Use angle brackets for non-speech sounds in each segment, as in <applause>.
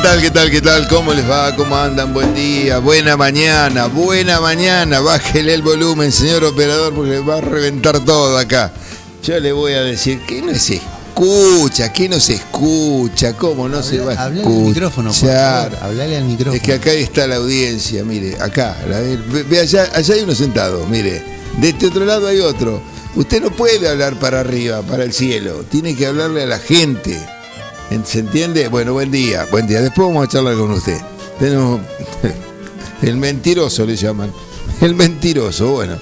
¿Qué tal, qué tal, qué tal? ¿Cómo les va? ¿Cómo andan? Buen día, buena mañana, buena mañana. Bájele el volumen, señor operador, porque le va a reventar todo acá. Yo le voy a decir que no se escucha, que no se escucha, cómo no se va a Hablale escuchar. al micrófono, por favor. Hablale al micrófono. Es que acá está la audiencia, mire, acá. la- ve, ve allá, allá hay uno sentado, mire. De este otro lado hay otro. Usted no puede hablar para arriba, para el cielo. Tiene que hablarle a la gente. ¿Se entiende? Bueno, buen día, buen día. Después vamos a charlar con usted. Tenemos. <laughs> El mentiroso le llaman. El mentiroso, bueno.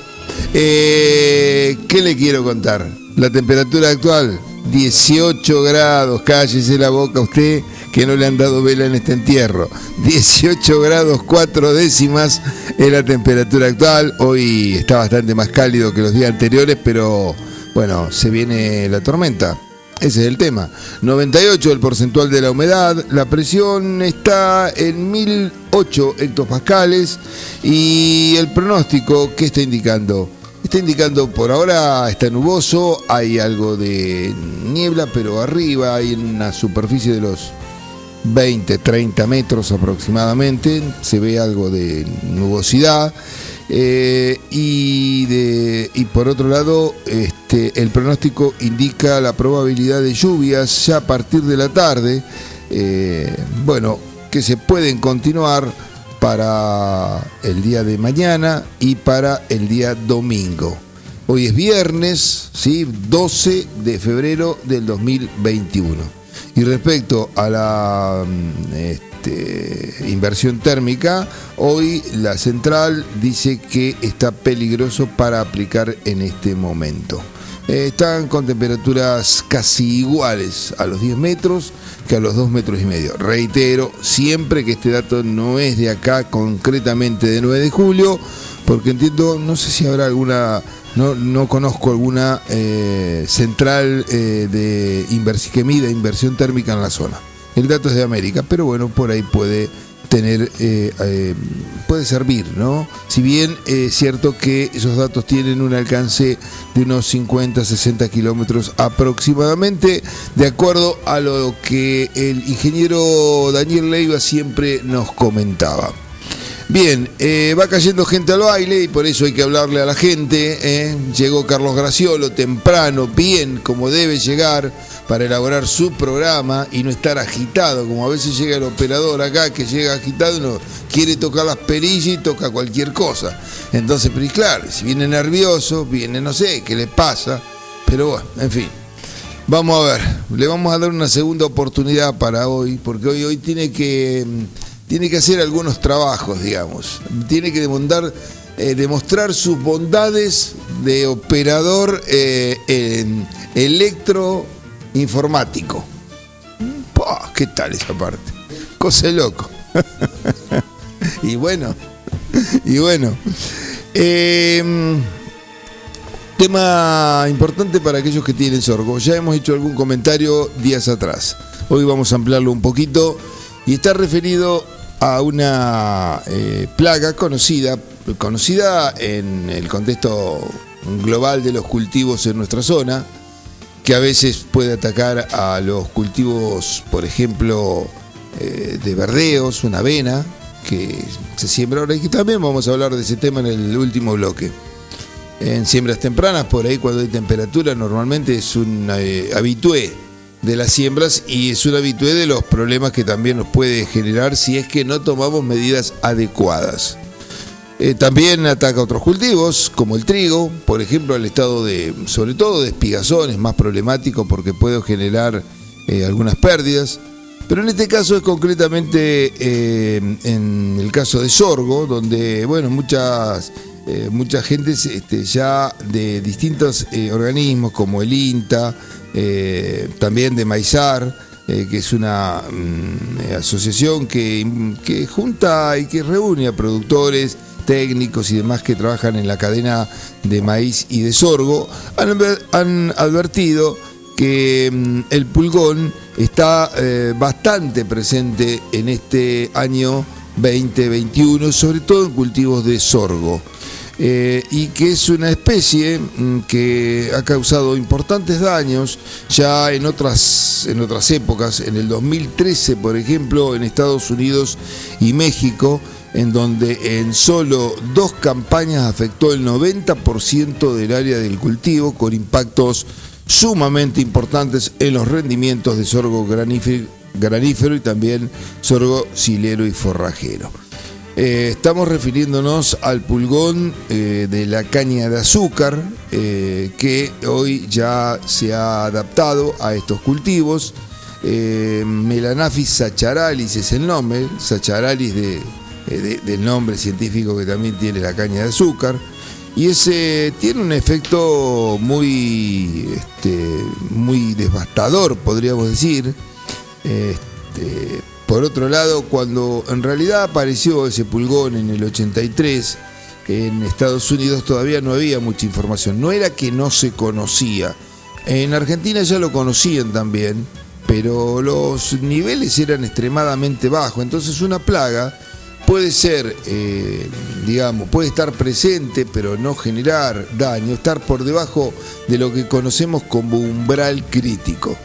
Eh, ¿Qué le quiero contar? La temperatura actual, 18 grados. Cállese la boca usted que no le han dado vela en este entierro. 18 grados 4 décimas es la temperatura actual. Hoy está bastante más cálido que los días anteriores, pero bueno, se viene la tormenta. Ese es el tema. 98 el porcentual de la humedad, la presión está en 1008 hectopascales y el pronóstico, ¿qué está indicando? Está indicando por ahora está nuboso, hay algo de niebla, pero arriba hay una superficie de los 20, 30 metros aproximadamente, se ve algo de nubosidad. Eh, y, de, y por otro lado, este, el pronóstico indica la probabilidad de lluvias ya a partir de la tarde. eh, bueno, que se pueden continuar para el día de mañana y para el día domingo. Hoy es viernes, ¿sí? 12 de febrero del 2021. Y respecto a la mm, este, inversión térmica, hoy la central dice que está peligroso para aplicar en este momento. Eh, están con temperaturas casi iguales a los 10 metros que a los 2 metros y medio. Reitero, siempre que este dato no es de acá, concretamente de 9 de julio, porque entiendo, no sé si habrá alguna, no, no conozco alguna eh, central eh, de que inversión térmica en la zona. El dato es de América, pero bueno, por ahí puede tener, eh, eh, puede servir, ¿no? Si bien es cierto que esos datos tienen un alcance de unos 50, 60 kilómetros aproximadamente, de acuerdo a lo que el ingeniero Daniel Leiva siempre nos comentaba. Bien, eh, va cayendo gente al baile y por eso hay que hablarle a la gente. ¿eh? Llegó Carlos Graciolo temprano, bien, como debe llegar, para elaborar su programa y no estar agitado, como a veces llega el operador acá que llega agitado y no quiere tocar las perillas y toca cualquier cosa. Entonces, pero claro, si viene nervioso, viene no sé qué le pasa, pero bueno, en fin. Vamos a ver, le vamos a dar una segunda oportunidad para hoy, porque hoy, hoy tiene que mm, tiene que hacer algunos trabajos, digamos. Tiene que demostrar, eh, demostrar sus bondades de operador eh, en electroinformático. Pah, ¿Qué tal esa parte? Cosa loco. <laughs> y bueno, y bueno. Eh, Tema importante para aquellos que tienen sorgo. Ya hemos hecho algún comentario días atrás. Hoy vamos a ampliarlo un poquito y está referido a una eh, plaga conocida, conocida en el contexto global de los cultivos en nuestra zona, que a veces puede atacar a los cultivos, por ejemplo, eh, de verdeos, una avena, que se siembra ahora. Y que también vamos a hablar de ese tema en el último bloque. En siembras tempranas, por ahí cuando hay temperatura, normalmente es un eh, habitué de las siembras y es una habitué de los problemas que también nos puede generar si es que no tomamos medidas adecuadas. Eh, también ataca otros cultivos, como el trigo, por ejemplo, el estado de, sobre todo de espigazón, es más problemático porque puede generar eh, algunas pérdidas. Pero en este caso es concretamente eh, en el caso de sorgo, donde, bueno, muchas, mucha gente este, ya de distintos organismos como el INTA, también de Maizar, que es una mm, asociación que, junta y que reúne a productores, técnicos y demás que trabajan en la cadena de maíz y de sorgo, han, advertido que mm, el pulgón está eh, bastante presente en este año 2021, sobre todo en cultivos de sorgo. Eh, y que es una especie mm, que ha causado importantes daños ya en otras, en otras épocas, en el 2013 por ejemplo en Estados Unidos y México, en donde en solo dos campañas afectó el 90% del área del cultivo, con impactos sumamente importantes en los rendimientos de sorgo granífero, y también sorgo silero y forrajero. Eh, estamos refiriéndonos al pulgón eh, de la caña de azúcar, eh, que hoy ya se ha adaptado a estos cultivos. Melanaphis sacharalis es el nombre, sacharalis de del nombre científico que también tiene la caña de azúcar. Y ese tiene un efecto muy, este, muy devastador, podríamos decir. Este, por otro lado, cuando en realidad apareció ese pulgón en el 83, en Estados Unidos todavía no había mucha información. No era que no se conocía. En Argentina ya lo conocían también, pero los niveles eran extremadamente bajos. Entonces una plaga puede ser, eh, digamos, puede estar presente, pero no generar daño, estar por debajo de lo que conocemos como umbral crítico.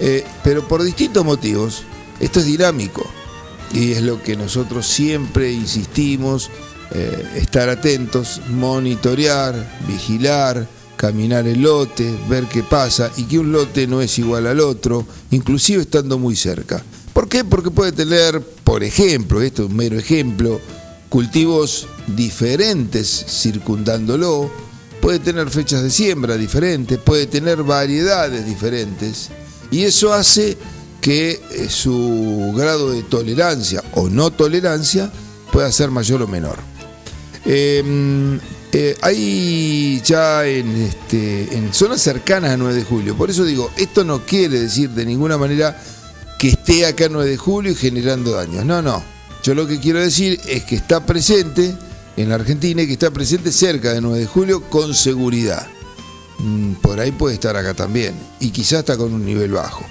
Eh, pero por distintos motivos, esto es dinámico y es lo que nosotros siempre insistimos, eh, estar atentos, monitorear, vigilar, caminar el lote, ver qué pasa y que un lote no es igual al otro, inclusive estando muy cerca. ¿Por qué? Porque puede tener, por ejemplo, esto es un mero ejemplo, cultivos diferentes circundándolo, puede tener fechas de siembra diferentes, puede tener variedades diferentes, y eso hace que eh, su grado de tolerancia o no tolerancia pueda ser mayor o menor. Em, eh, hay ya en, este, en zonas cercanas a 9 de julio, por eso digo, esto no quiere decir de ninguna manera que esté acá 9 de julio y generando daños. No, no. Yo lo que quiero decir es que está presente en la Argentina y que está presente cerca de 9 de julio con seguridad. Mm, por ahí puede estar acá también. Y quizás está con un nivel bajo.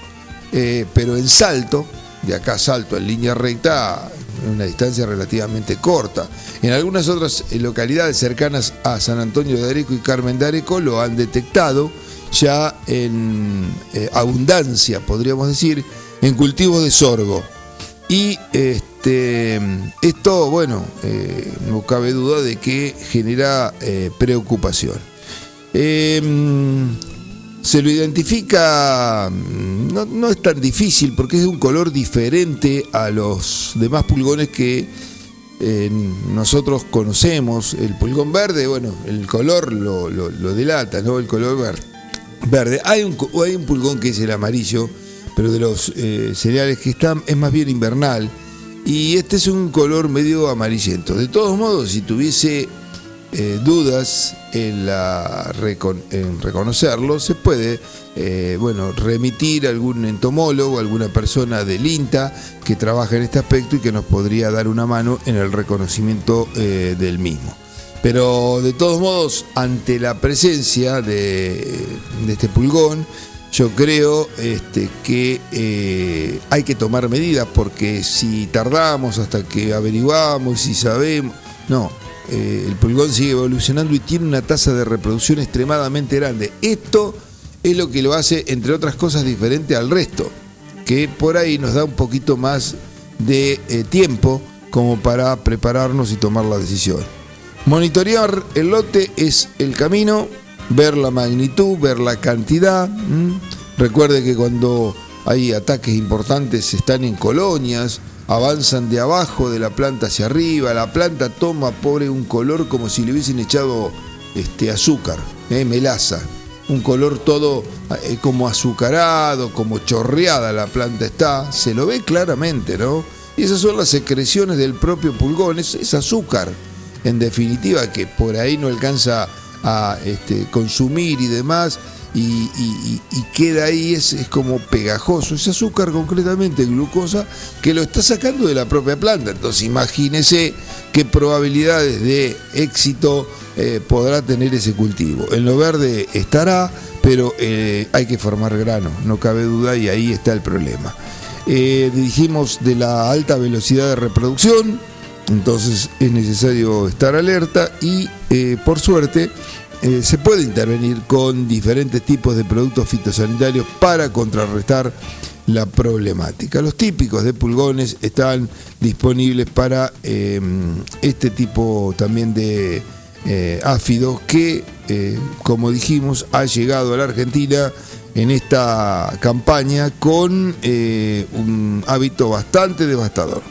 Eh, pero en salto, de acá salto en línea recta, una distancia relativamente corta. En algunas otras localidades cercanas a San Antonio de Areco y Carmen de Areco lo han detectado ya en eh, abundancia, podríamos decir, en cultivos de sorgo. Y este, esto, bueno, eh, no cabe duda de que genera preocupación. Se lo identifica, mm, no, no, es tan difícil porque es de un color diferente a los demás pulgones que eh, nosotros conocemos. El pulgón verde, bueno, el color lo, lo, delata, ¿no? El color verde. verde. Hay, un, hay un pulgón que es el amarillo, pero de los eh, cereales que están es más bien invernal. Y este es un color medio amarillento. De todos modos, si tuviese eh, dudas en, la, en, reconocerlo, se puede eh, bueno, remitir a algún entomólogo, alguna persona del INTA que trabaja en este aspecto y que nos podría dar una mano en el reconocimiento del mismo. Pero de todos modos, ante la presencia de, este pulgón, yo creo este, que eh, hay que tomar medidas porque si tardamos hasta que averiguamos, si sabemos, no, eh, el pulgón sigue evolucionando y tiene una tasa de reproducción extremadamente grande. Esto es lo que lo hace, entre otras cosas, diferente al resto, que por ahí nos da un poquito más de eh, tiempo como para prepararnos y tomar la decisión. Monitorear el lote es el camino ver la magnitud, ver la cantidad, Recuerde que cuando hay ataques importantes están en colonias, avanzan de abajo de la planta hacia arriba, la planta toma pobre un color como si le hubiesen echado este, azúcar, eh, melaza, un color todo eh, como azucarado, como chorreada la planta está, se lo ve claramente, ¿no? Y esas son las secreciones del propio pulgón, es, azúcar, en definitiva, que por ahí no alcanza a este, consumir y demás, y, queda ahí, es, es, como pegajoso, es azúcar concretamente, glucosa, que lo está sacando de la propia planta. Entonces imagínese qué probabilidades de éxito eh, podrá tener ese cultivo. En lo verde estará, pero eh, hay que formar grano, no cabe duda, y ahí está el problema. Eh, dijimos de la alta velocidad de reproducción, entonces es necesario estar alerta y por suerte eh, se puede intervenir con diferentes tipos de productos fitosanitarios para contrarrestar la problemática. Los típicos de pulgones están disponibles para em, este tipo también de eh, áfidos que, eh, como dijimos, ha llegado a la Argentina en esta campaña con un hábito bastante devastador.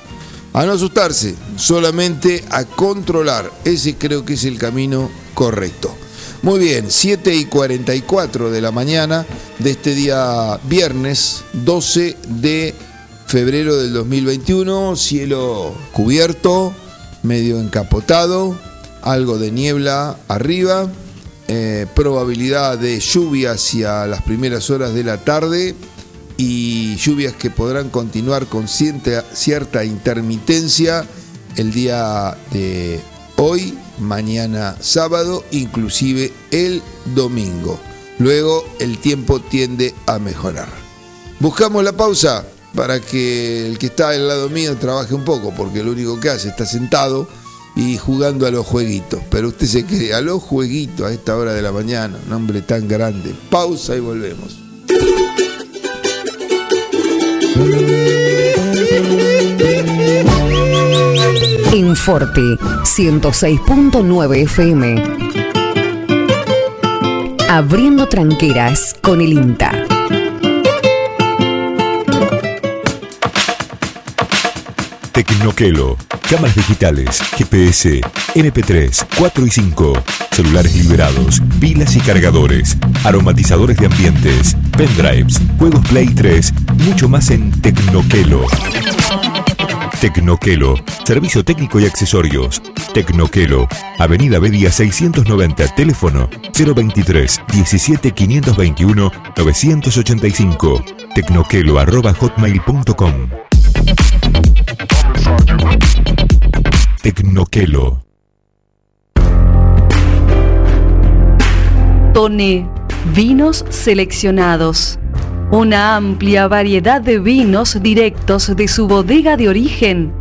A no asustarse, solamente a controlar. Ese creo que es el camino correcto. Muy bien, 7 y 44 de la mañana de este día viernes 12 de febrero del 2021, cielo cubierto, medio encapotado, algo de niebla arriba, eh, probabilidad de lluvia hacia las primeras horas de la tarde y lluvias que podrán continuar con cierta intermitencia el día de hoy mañana sábado, inclusive el domingo. Luego el tiempo tiende a mejorar. Buscamos la pausa para que el que está al lado mío trabaje un poco, porque lo único que hace está sentado y jugando a los jueguitos. Pero usted se cree, a los jueguitos a esta hora de la mañana, un hombre tan grande. Pausa y volvemos. En Forte 106.9 FM. Abriendo tranqueras con el INTA. Tecnoquelo. Cámaras digitales, GPS, MP3, 4 y 5, celulares liberados, pilas y cargadores, aromatizadores de ambientes, pendrives, juegos Play 3, mucho más en Tecnoquelo. Tecnoquelo, servicio técnico y accesorios. Tecnoquelo, Avenida Bedia 690, teléfono 023 17 521 985. Tecnoquelo arroba hotmail.com. Tecnoquelo. Tone, vinos seleccionados una amplia variedad de vinos directos de su bodega de origen,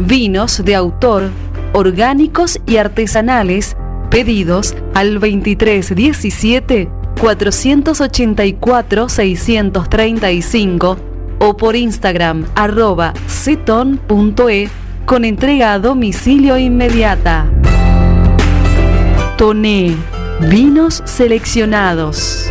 vinos de autor, orgánicos y artesanales, pedidos al 2317 484 635 o por Instagram arroba ceton.e con entrega a domicilio inmediata. Toné, vinos seleccionados.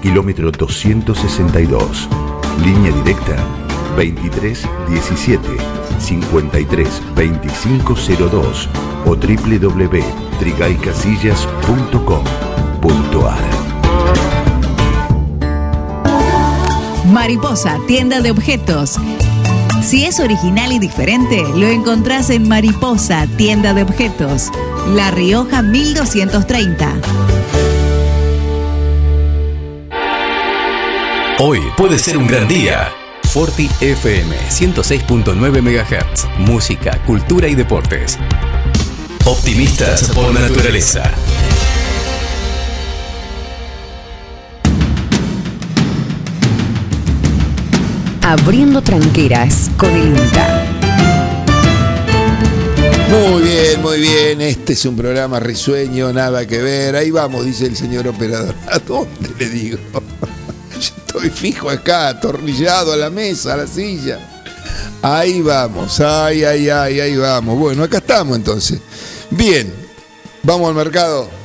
kilómetro 262. Línea directa 2317 53 2502 o www.trigaycasillas.com.ar Mariposa, tienda de objetos. Si es original y diferente, lo encontrás en Mariposa, tienda de objetos. La Rioja 1230. Hoy puede ser un gran día. Forti FM 106.9 MHz. Música, cultura y deportes. Optimistas por naturaleza. Abriendo tranqueras con el INTA. Muy bien, muy bien. Este es un programa risueño, nada que ver. Ahí vamos, dice el señor operador. ¿A dónde le digo? <laughs> Estoy fijo acá, atornillado a la mesa, a la silla. Ahí vamos, ay, ay, ay, ahí vamos. Bueno, acá estamos entonces. Bien, vamos al mercado.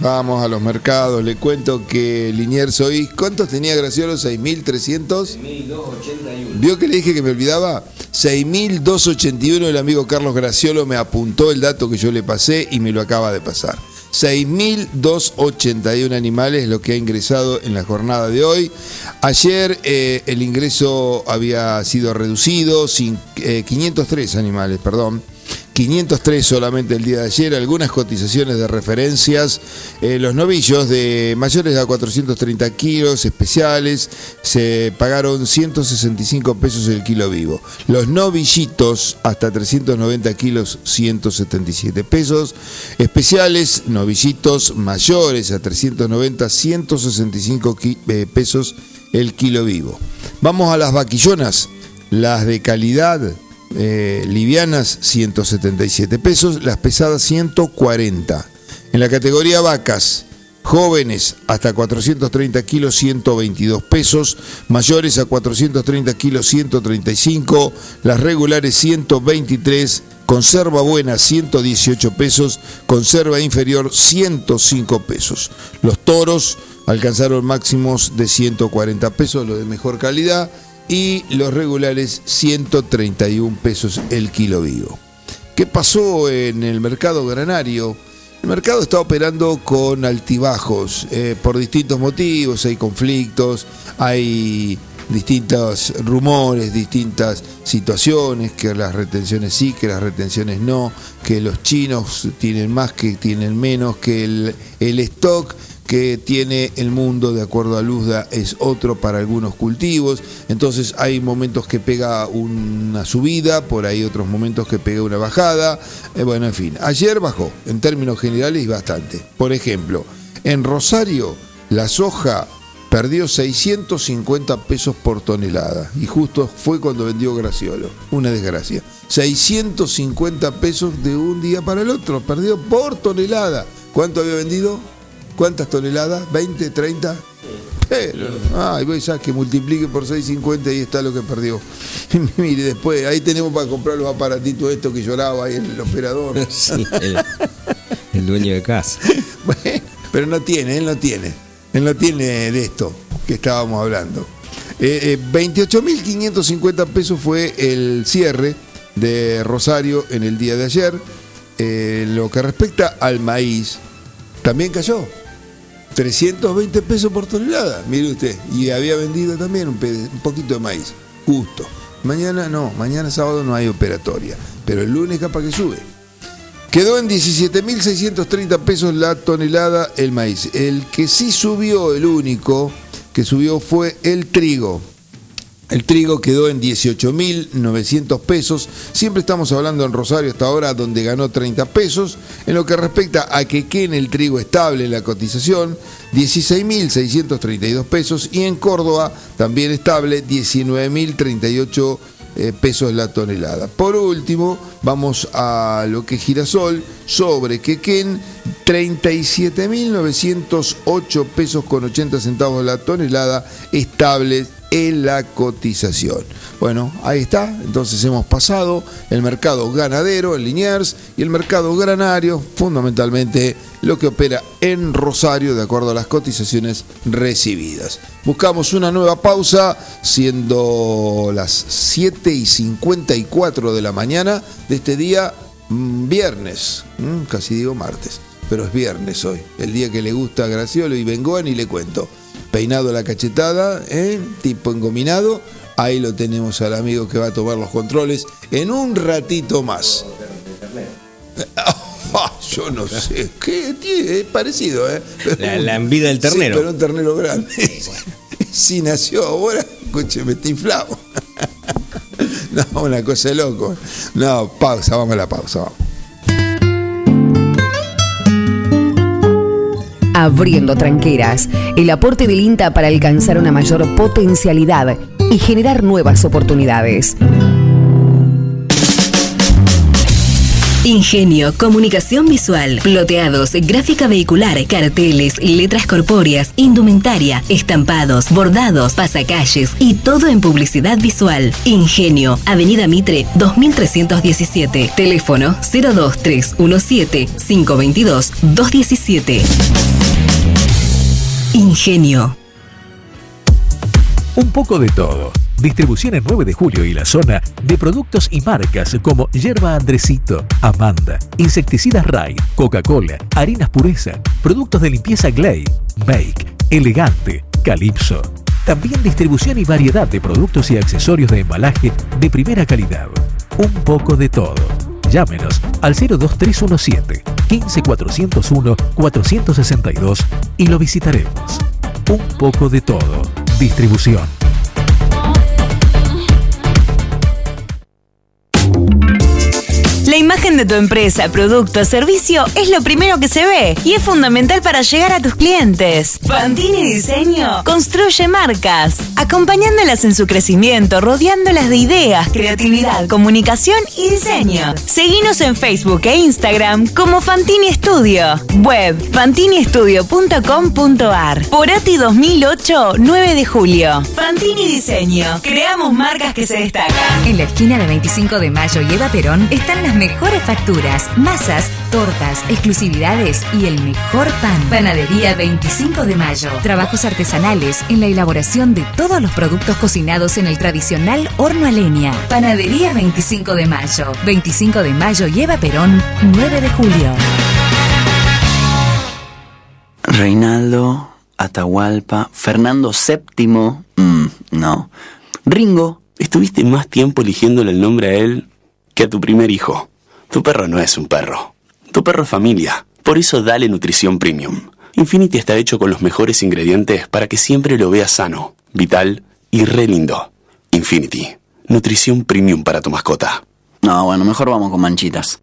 Vamos a los mercados. Le cuento que Liniers hoy, ¿cuántos tenía Graciolo? ¿6.300? 6.281. ¿Vio que le dije que me olvidaba? 6.281. El amigo Carlos Graciolo me apuntó el dato que yo le pasé y me lo acaba de pasar. 6.281 animales lo que ha ingresado en la jornada de hoy. Ayer eh, el ingreso había sido reducido, sin, 503 eh, animales, perdón. 503 solamente el día de ayer, algunas cotizaciones de referencias. Eh, los novillos de mayores a 430 kilos especiales se pagaron 165 pesos el kilo vivo. Los novillitos hasta 390 kilos 177 pesos. Especiales, novillitos mayores a 390 165 eh, pesos el kilo vivo. Vamos a las vaquillonas, las de calidad eh, livianas 177 pesos, las pesadas 140. En la categoría vacas, jóvenes hasta 430 kilos 122 pesos, mayores a 430 kilos 135, las regulares 123, conserva buena 118 pesos, conserva inferior 105 pesos. Los toros alcanzaron máximos de 140 pesos, lo de mejor calidad y los regulares 131 pesos el kilo vivo. ¿Qué pasó en el mercado granario? El mercado está operando con altibajos eh, por distintos motivos, hay conflictos, hay distintos rumores, distintas situaciones, que las retenciones sí, que las retenciones no, que los chinos tienen más, que tienen menos, que el, el stock que tiene el mundo, de acuerdo a Luzda, es otro para algunos cultivos. Entonces hay momentos que pega una subida, por ahí otros momentos que pega una bajada. Eh, bueno, en fin, ayer bajó, en términos generales, bastante. Por ejemplo, en Rosario, la soja perdió 650 pesos por tonelada. Y justo fue cuando vendió Graciolo. Una desgracia. 650 pesos de un día para el otro. Perdió por tonelada. ¿Cuánto había vendido? ¿Cuántas toneladas? ¿20, 30? Pero, ay, voy a que multiplique por 6.50 y está lo que perdió. <laughs> Mire, después, ahí tenemos para comprar los aparatitos estos que lloraba ahí el operador. <laughs> Sí, el, dueño de casa. <laughs> bueno, pero no tiene, él no tiene. Él no tiene de esto que estábamos hablando. Eh, 28.550 eh, pesos fue el cierre de Rosario en el día de ayer. Eh, lo que respecta al maíz, también cayó. 320 pesos por tonelada, mire usted. Y había vendido también un, poquito de maíz, justo. Mañana no, mañana sábado no hay operatoria, pero el lunes capaz que sube. Quedó en 17.630 pesos la tonelada el maíz. El que sí subió, el único que subió fue el trigo. El trigo quedó en 18.900 pesos. Siempre estamos hablando en Rosario hasta ahora, donde ganó 30 pesos. En lo que respecta a que el trigo estable la cotización, 16.632 pesos. Y en Córdoba, también estable, 19.038 eh, pesos la tonelada. Por último, vamos a lo que girasol sobre Quequén, 37.908 pesos con 80 centavos la tonelada, estable en la cotización. Bueno, ahí está. Entonces hemos pasado el mercado ganadero en Liniers y el mercado granario, fundamentalmente lo que opera en Rosario de acuerdo a las cotizaciones recibidas. Buscamos una nueva pausa, siendo las 7 y 54 de la mañana de este día mm, viernes, mm, casi digo martes, pero es viernes hoy, el día que le gusta a Graciolo y Bengoan y le cuento peinado a la cachetada, ¿eh? tipo engominado. Ahí lo tenemos al amigo que va a tomar los controles en un ratito más. <laughs> Yo no sé, ¿qué tiene? Es parecido, ¿eh? La, la envidia del ternero. pero un ternero grande. <laughs> si nació ahora, coche, me está inflado. <laughs> no, una cosa de loco. No, pausa, vamos a la pausa, vamos. Abriendo tranqueras, el aporte del INTA para alcanzar una mayor potencialidad y generar nuevas oportunidades. Ingenio, comunicación visual, ploteados, gráfica vehicular, carteles, letras corpóreas, indumentaria, estampados, bordados, pasacalles y todo en publicidad visual. Ingenio, Avenida Mitre 2317, teléfono 02317 522 217. Ingenio. Un poco de todo. Distribución en 9 de julio y la zona de productos y marcas como Yerba Andresito, Amanda, Insecticidas Ray, Coca-Cola, Harinas Pureza, productos de limpieza Glay, Make, Elegante, Calypso. También distribución y variedad de productos y accesorios de embalaje de primera calidad. Un poco de todo. Llámenos al 02317 15401 462 y lo visitaremos. Un poco de todo. Distribución. La imagen de tu empresa, producto servicio es lo primero que se ve y es fundamental para llegar a tus clientes. Fantini Diseño construye marcas, acompañándolas en su crecimiento, rodeándolas de ideas, creatividad, comunicación y diseño. Seguinos en Facebook e Instagram como Fantini Studio. Web fantiniestudio.com.ar. Por ATI 2008, 9 de julio. Fantini Diseño. Creamos marcas que se destacan. En la esquina de 25 de Mayo y Eva Perón están las mejores facturas, masas, tortas, exclusividades y el mejor pan. Panadería 25 de Mayo. Trabajos artesanales en la elaboración de todos los productos cocinados en el tradicional horno a leña. Panadería 25 de Mayo. 25 de Mayo lleva Perón, 9 de julio. Reinaldo, Atahualpa, Fernando VII, mm, no. Ringo, estuviste más tiempo eligiéndole el nombre a él que a tu primer hijo. Tu perro no es un perro. Tu perro es familia. Por eso dale nutrición premium. Infinity está hecho con los mejores ingredientes para que siempre lo veas sano, vital y re lindo. Infinity. Nutrición premium para tu mascota. No, bueno, mejor vamos con manchitas.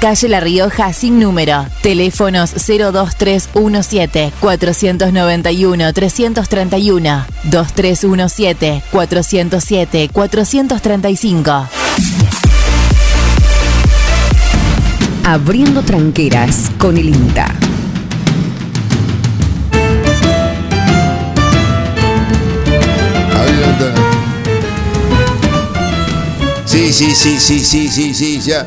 Calle La Rioja sin número. Teléfonos 02317 491 331 2317 407 435. Abriendo tranqueras con el INTA. Sí, sí, sí, sí, sí, sí, sí, ya.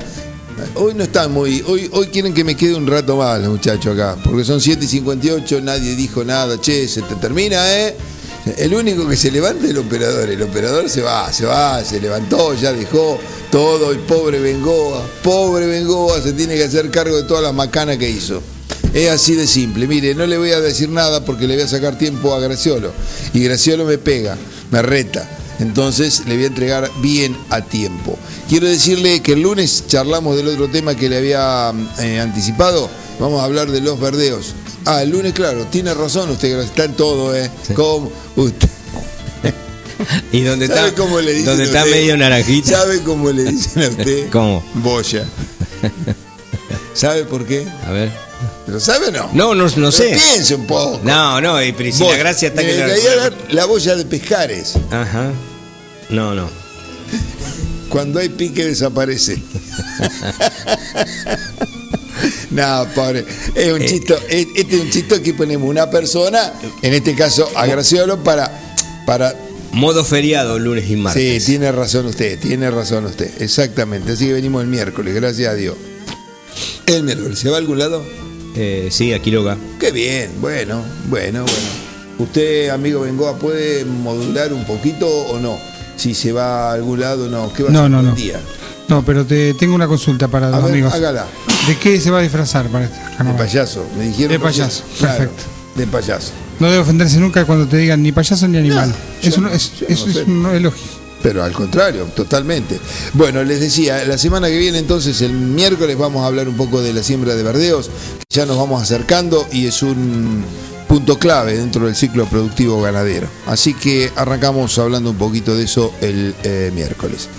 Hoy no están muy. Hoy, hoy quieren que me quede un rato más, los muchachos acá. Porque son 7 y 58, nadie dijo nada. Che, se te termina, ¿eh? El único que se levanta es el operador. El operador se va, se va, se levantó, ya dejó todo. El pobre Bengoa, pobre Bengoa, se tiene que hacer cargo de todas las macanas que hizo. Es así de simple. Mire, no le voy a decir nada porque le voy a sacar tiempo a Graciolo. Y Graciolo me pega, me reta. Entonces le voy a entregar bien a tiempo. Quiero decirle que el lunes charlamos del otro tema que le había eh, anticipado. Vamos a hablar de los verdeos. Ah, el lunes, claro, tiene razón usted, está en todo, ¿eh? Como usted. <laughs> ¿Y dónde ¿Sabe está? cómo le dicen ¿Dónde a está medio naranjita? ¿Sabe cómo le dicen a usted? <laughs> ¿Cómo? Boya. <laughs> ¿Sabe por qué? A ver. ¿Lo sabe o no? No, no, no Pero sé. Piense un poco. No, no, y pero si la Boya. gracia está Mire, que la, la boya de pescares. Ajá. No, no. Cuando hay pique desaparece. <laughs> no, pobre. Es un Eh. chisto. es- Este es un chisto que ponemos una persona, en este caso a Graciolo, para. para Modo feriado lunes y sí, martes. tiene razón usted, tiene razón usted. Exactamente. Así que venimos el miércoles, gracias a Dios. El miércoles, ¿se va a algún lado? Eh, sí, a Quiroga. Qué bien, bueno, bueno, bueno. ¿Usted, amigo Bengoa, puede modular un poquito o no? Si se va a algún lado o no. ¿Qué va a No, hacer no, un no. día? No, pero te tengo una consulta para A los ver, amigos. hágala. ¿De qué se va a disfrazar para este De carnaval? payaso, me dijeron. De payaso, claro, perfecto. De payaso. No debe ofenderse nunca cuando te digan ni payaso ni animal. es yo un, no- es, yo eso no es un elogio. Pero al contrario, totalmente. Bueno, les decía, la semana que viene entonces, el miércoles, vamos a hablar un poco de la siembra de verdeos. Ya nos vamos acercando y es un punto clave dentro del ciclo productivo ganadero. Así que arrancamos hablando un poquito de eso el eh, miércoles.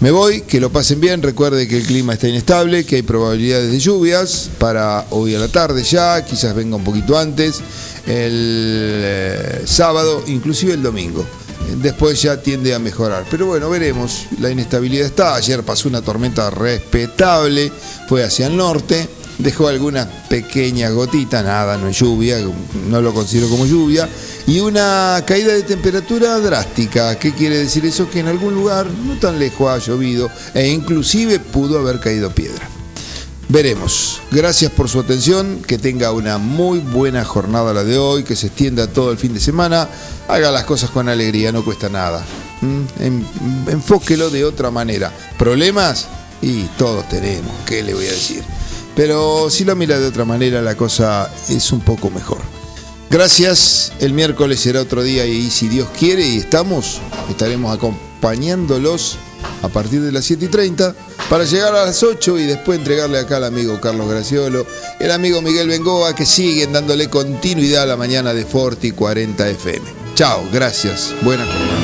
Me voy, que lo pasen bien, recuerde que el clima está inestable, que hay probabilidades de lluvias para hoy a la tarde ya, quizás venga un poquito antes, el eh, sábado, inclusive el domingo. Después ya tiende a mejorar. Pero bueno, veremos. La inestabilidad está. Ayer pasó una tormenta respetable, fue hacia el norte, dejó algunas pequeñas gotitas, nada, no es lluvia, no lo considero como lluvia, y una caída de temperatura drástica. ¿Qué quiere decir eso? Que en algún lugar, no tan lejos, ha llovido e inclusive pudo haber caído piedra. Veremos. Gracias por su atención. Que tenga una muy buena jornada la de hoy. Que se extienda todo el fin de semana. Haga las cosas con alegría, no cuesta nada. ¿Mm? En- enfóquelo de otra manera. ¿Problemas? Y todos tenemos. ¿Qué le voy a decir? Pero si lo mira de otra manera, la cosa es un poco mejor. Gracias. El miércoles será otro día y si Dios quiere y estamos, estaremos acompañándolos a partir de las 7 y 30 para llegar a las 8 y después entregarle acá al amigo Carlos Graciolo, el amigo Miguel Bengoa que siguen dándole continuidad a la mañana de Forti 40 FM. Chao, gracias. Buenas jornada.